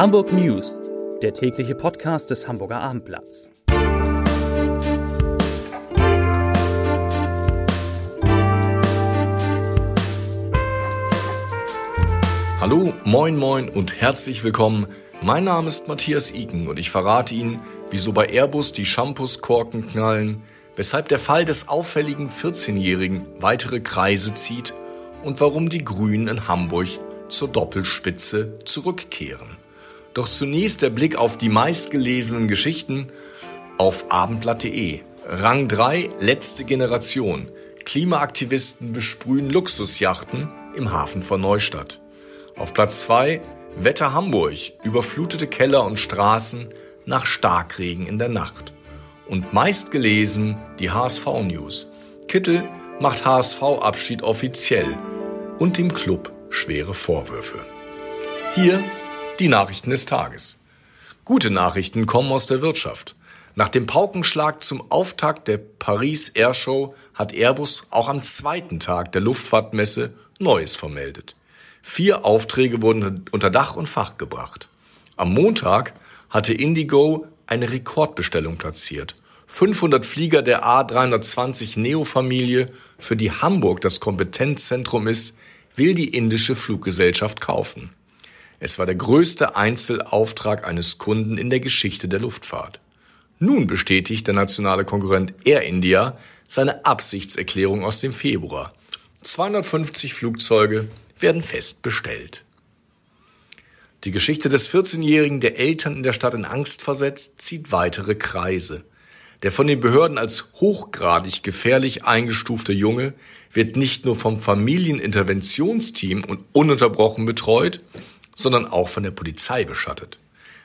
Hamburg News, der tägliche Podcast des Hamburger Abendblatts. Hallo, moin moin und herzlich willkommen. Mein Name ist Matthias Iken und ich verrate Ihnen, wieso bei Airbus die Shampoos-Korken knallen, weshalb der Fall des auffälligen 14-Jährigen weitere Kreise zieht und warum die Grünen in Hamburg zur Doppelspitze zurückkehren. Doch zunächst der Blick auf die meistgelesenen Geschichten auf abendblatt.de. Rang 3, letzte Generation. Klimaaktivisten besprühen Luxusjachten im Hafen von Neustadt. Auf Platz 2, Wetter Hamburg, überflutete Keller und Straßen nach Starkregen in der Nacht. Und meistgelesen die HSV News. Kittel macht HSV-Abschied offiziell und dem Club schwere Vorwürfe. Hier die Nachrichten des Tages. Gute Nachrichten kommen aus der Wirtschaft. Nach dem Paukenschlag zum Auftakt der Paris Air Show hat Airbus auch am zweiten Tag der Luftfahrtmesse Neues vermeldet. Vier Aufträge wurden unter Dach und Fach gebracht. Am Montag hatte Indigo eine Rekordbestellung platziert. 500 Flieger der A320 Neo-Familie, für die Hamburg das Kompetenzzentrum ist, will die indische Fluggesellschaft kaufen. Es war der größte Einzelauftrag eines Kunden in der Geschichte der Luftfahrt. Nun bestätigt der nationale Konkurrent Air India seine Absichtserklärung aus dem Februar. 250 Flugzeuge werden fest bestellt. Die Geschichte des 14-Jährigen, der Eltern in der Stadt in Angst versetzt, zieht weitere Kreise. Der von den Behörden als hochgradig gefährlich eingestufte Junge wird nicht nur vom Familieninterventionsteam und ununterbrochen betreut, sondern auch von der Polizei beschattet.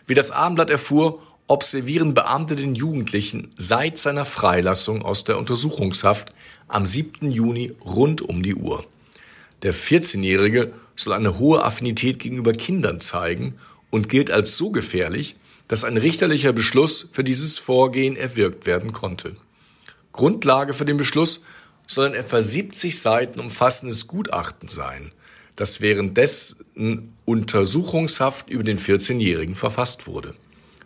Wie das Abendblatt erfuhr, observieren Beamte den Jugendlichen seit seiner Freilassung aus der Untersuchungshaft am 7. Juni rund um die Uhr. Der 14-Jährige soll eine hohe Affinität gegenüber Kindern zeigen und gilt als so gefährlich, dass ein richterlicher Beschluss für dieses Vorgehen erwirkt werden konnte. Grundlage für den Beschluss soll ein etwa 70 Seiten umfassendes Gutachten sein – das währenddessen Untersuchungshaft über den 14-Jährigen verfasst wurde.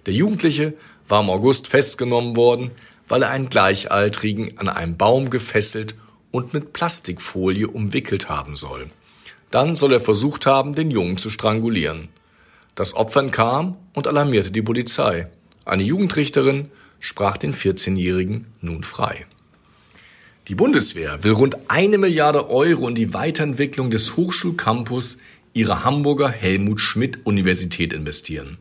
Der Jugendliche war im August festgenommen worden, weil er einen Gleichaltrigen an einem Baum gefesselt und mit Plastikfolie umwickelt haben soll. Dann soll er versucht haben, den Jungen zu strangulieren. Das Opfer kam und alarmierte die Polizei. Eine Jugendrichterin sprach den 14-Jährigen nun frei. Die Bundeswehr will rund eine Milliarde Euro in die Weiterentwicklung des Hochschulcampus ihrer Hamburger Helmut Schmidt Universität investieren.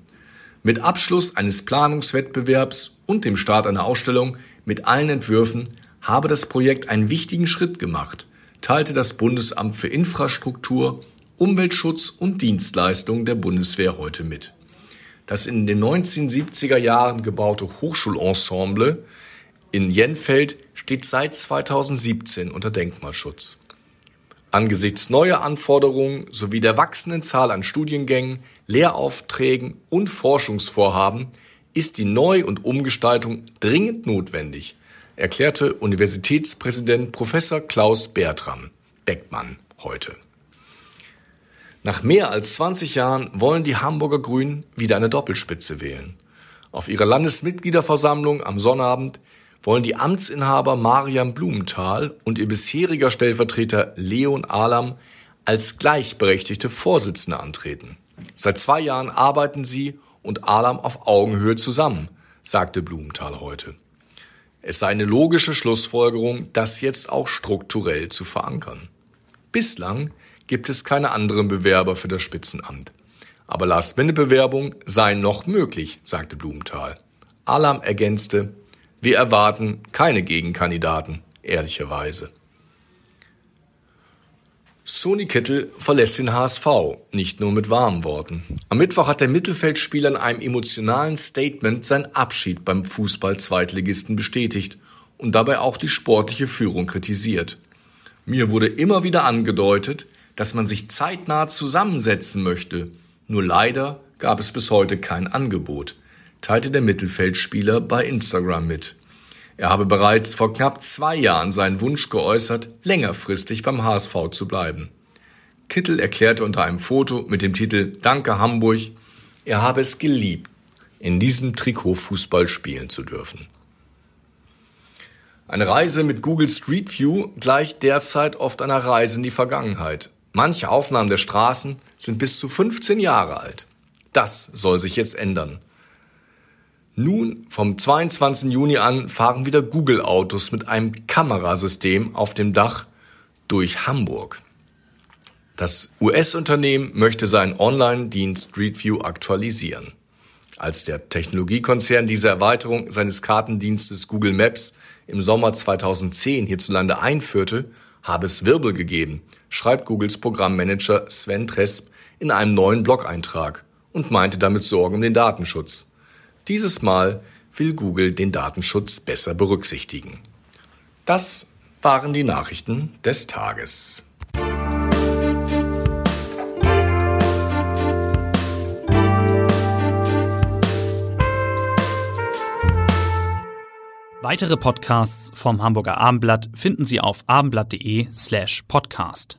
Mit Abschluss eines Planungswettbewerbs und dem Start einer Ausstellung mit allen Entwürfen habe das Projekt einen wichtigen Schritt gemacht, teilte das Bundesamt für Infrastruktur, Umweltschutz und Dienstleistungen der Bundeswehr heute mit. Das in den 1970er Jahren gebaute Hochschulensemble in Jenfeld steht seit 2017 unter Denkmalschutz. Angesichts neuer Anforderungen sowie der wachsenden Zahl an Studiengängen, Lehraufträgen und Forschungsvorhaben ist die Neu- und Umgestaltung dringend notwendig, erklärte Universitätspräsident Professor Klaus Bertram Beckmann heute. Nach mehr als 20 Jahren wollen die Hamburger Grünen wieder eine Doppelspitze wählen. Auf ihrer Landesmitgliederversammlung am Sonnabend wollen die Amtsinhaber Mariam Blumenthal und ihr bisheriger Stellvertreter Leon Alam als gleichberechtigte Vorsitzende antreten. Seit zwei Jahren arbeiten sie und Alam auf Augenhöhe zusammen, sagte Blumenthal heute. Es sei eine logische Schlussfolgerung, das jetzt auch strukturell zu verankern. Bislang gibt es keine anderen Bewerber für das Spitzenamt. Aber Last-Minute-Bewerbungen seien noch möglich, sagte Blumenthal. Alam ergänzte, wir erwarten keine Gegenkandidaten, ehrlicherweise. Sony Kittel verlässt den HSV, nicht nur mit warmen Worten. Am Mittwoch hat der Mittelfeldspieler in einem emotionalen Statement seinen Abschied beim Fußball-Zweitligisten bestätigt und dabei auch die sportliche Führung kritisiert. Mir wurde immer wieder angedeutet, dass man sich zeitnah zusammensetzen möchte. Nur leider gab es bis heute kein Angebot teilte der Mittelfeldspieler bei Instagram mit. Er habe bereits vor knapp zwei Jahren seinen Wunsch geäußert, längerfristig beim HSV zu bleiben. Kittel erklärte unter einem Foto mit dem Titel Danke Hamburg, er habe es geliebt, in diesem Trikot Fußball spielen zu dürfen. Eine Reise mit Google Street View gleicht derzeit oft einer Reise in die Vergangenheit. Manche Aufnahmen der Straßen sind bis zu 15 Jahre alt. Das soll sich jetzt ändern. Nun, vom 22. Juni an, fahren wieder Google-Autos mit einem Kamerasystem auf dem Dach durch Hamburg. Das US-Unternehmen möchte seinen Online-Dienst Street View aktualisieren. Als der Technologiekonzern diese Erweiterung seines Kartendienstes Google Maps im Sommer 2010 hierzulande einführte, habe es Wirbel gegeben, schreibt Googles Programmmanager Sven Tresp in einem neuen Blog-Eintrag und meinte damit Sorgen um den Datenschutz. Dieses Mal will Google den Datenschutz besser berücksichtigen. Das waren die Nachrichten des Tages. Weitere Podcasts vom Hamburger Abendblatt finden Sie auf abendblatt.de slash podcast.